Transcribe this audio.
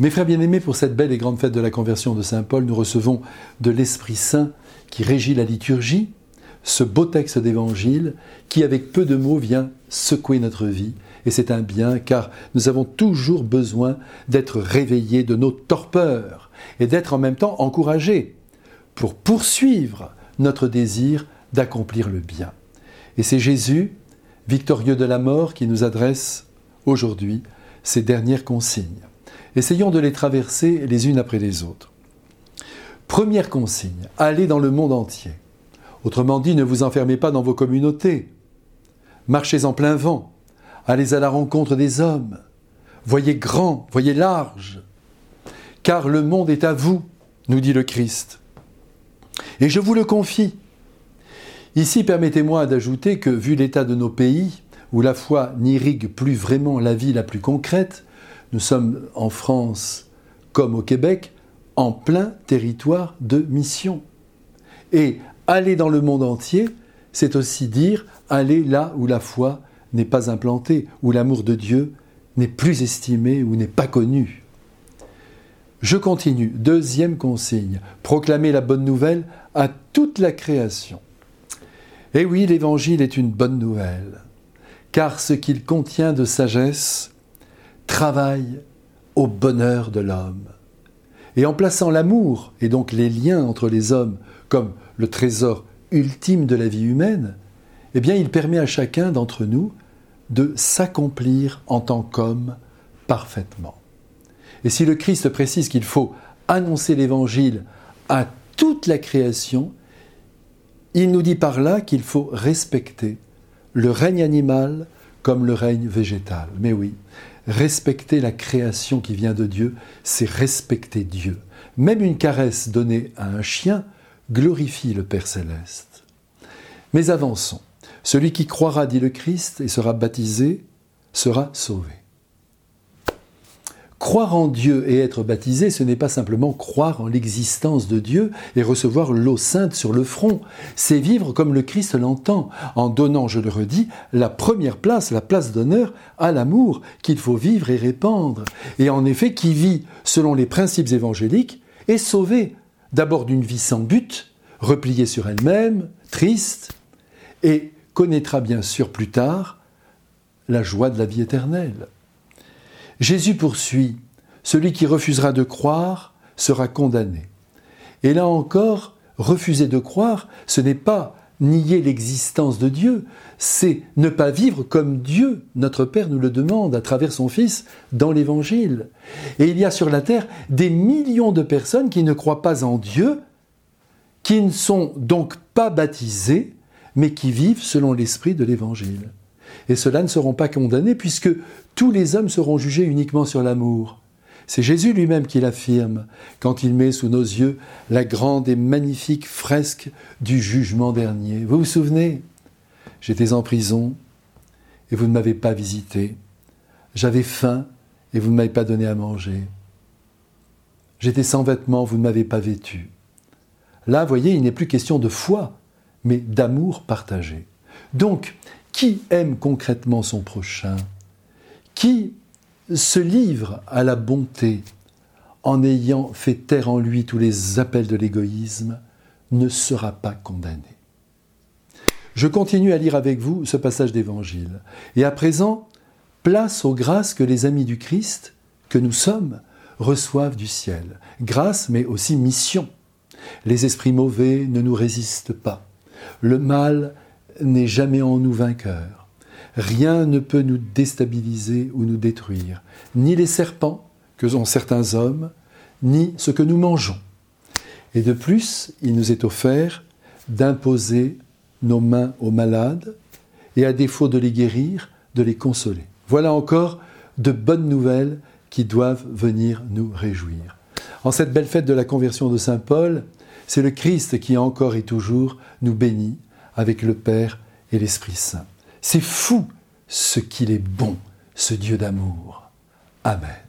Mes frères bien-aimés, pour cette belle et grande fête de la conversion de Saint Paul, nous recevons de l'Esprit Saint qui régit la liturgie, ce beau texte d'évangile qui, avec peu de mots, vient secouer notre vie. Et c'est un bien car nous avons toujours besoin d'être réveillés de nos torpeurs et d'être en même temps encouragés pour poursuivre notre désir d'accomplir le bien. Et c'est Jésus, victorieux de la mort, qui nous adresse aujourd'hui ces dernières consignes. Essayons de les traverser les unes après les autres. Première consigne, allez dans le monde entier. Autrement dit, ne vous enfermez pas dans vos communautés. Marchez en plein vent. Allez à la rencontre des hommes. Voyez grand, voyez large. Car le monde est à vous, nous dit le Christ. Et je vous le confie. Ici, permettez-moi d'ajouter que, vu l'état de nos pays, où la foi n'irrigue plus vraiment la vie la plus concrète, nous sommes en France comme au Québec en plein territoire de mission. Et aller dans le monde entier, c'est aussi dire aller là où la foi n'est pas implantée, où l'amour de Dieu n'est plus estimé ou n'est pas connu. Je continue. Deuxième consigne, proclamer la bonne nouvelle à toute la création. Et oui, l'Évangile est une bonne nouvelle, car ce qu'il contient de sagesse travaille au bonheur de l'homme. Et en plaçant l'amour, et donc les liens entre les hommes, comme le trésor ultime de la vie humaine, eh bien il permet à chacun d'entre nous de s'accomplir en tant qu'homme parfaitement. Et si le Christ précise qu'il faut annoncer l'Évangile à toute la création, il nous dit par là qu'il faut respecter le règne animal comme le règne végétal. Mais oui, respecter la création qui vient de Dieu, c'est respecter Dieu. Même une caresse donnée à un chien glorifie le Père céleste. Mais avançons. Celui qui croira, dit le Christ, et sera baptisé, sera sauvé. Croire en Dieu et être baptisé, ce n'est pas simplement croire en l'existence de Dieu et recevoir l'eau sainte sur le front, c'est vivre comme le Christ l'entend, en donnant, je le redis, la première place, la place d'honneur à l'amour qu'il faut vivre et répandre. Et en effet, qui vit selon les principes évangéliques est sauvé, d'abord d'une vie sans but, repliée sur elle-même, triste, et connaîtra bien sûr plus tard la joie de la vie éternelle. Jésus poursuit, celui qui refusera de croire sera condamné. Et là encore, refuser de croire, ce n'est pas nier l'existence de Dieu, c'est ne pas vivre comme Dieu, notre Père, nous le demande à travers son Fils dans l'Évangile. Et il y a sur la terre des millions de personnes qui ne croient pas en Dieu, qui ne sont donc pas baptisées, mais qui vivent selon l'esprit de l'Évangile. Et ceux-là ne seront pas condamnés puisque tous les hommes seront jugés uniquement sur l'amour. C'est Jésus lui-même qui l'affirme quand il met sous nos yeux la grande et magnifique fresque du jugement dernier. Vous vous souvenez? J'étais en prison et vous ne m'avez pas visité. J'avais faim et vous ne m'avez pas donné à manger. J'étais sans vêtements, vous ne m'avez pas vêtu. Là, voyez, il n'est plus question de foi, mais d'amour partagé. Donc, qui aime concrètement son prochain? Qui se livre à la bonté en ayant fait taire en lui tous les appels de l'égoïsme ne sera pas condamné. Je continue à lire avec vous ce passage d'évangile. Et à présent, place aux grâces que les amis du Christ, que nous sommes, reçoivent du ciel. Grâce, mais aussi mission. Les esprits mauvais ne nous résistent pas. Le mal n'est jamais en nous vainqueur. Rien ne peut nous déstabiliser ou nous détruire, ni les serpents, que sont certains hommes, ni ce que nous mangeons. Et de plus, il nous est offert d'imposer nos mains aux malades et à défaut de les guérir, de les consoler. Voilà encore de bonnes nouvelles qui doivent venir nous réjouir. En cette belle fête de la conversion de Saint Paul, c'est le Christ qui encore et toujours nous bénit avec le Père et l'Esprit Saint. C'est fou ce qu'il est bon, ce Dieu d'amour. Amen.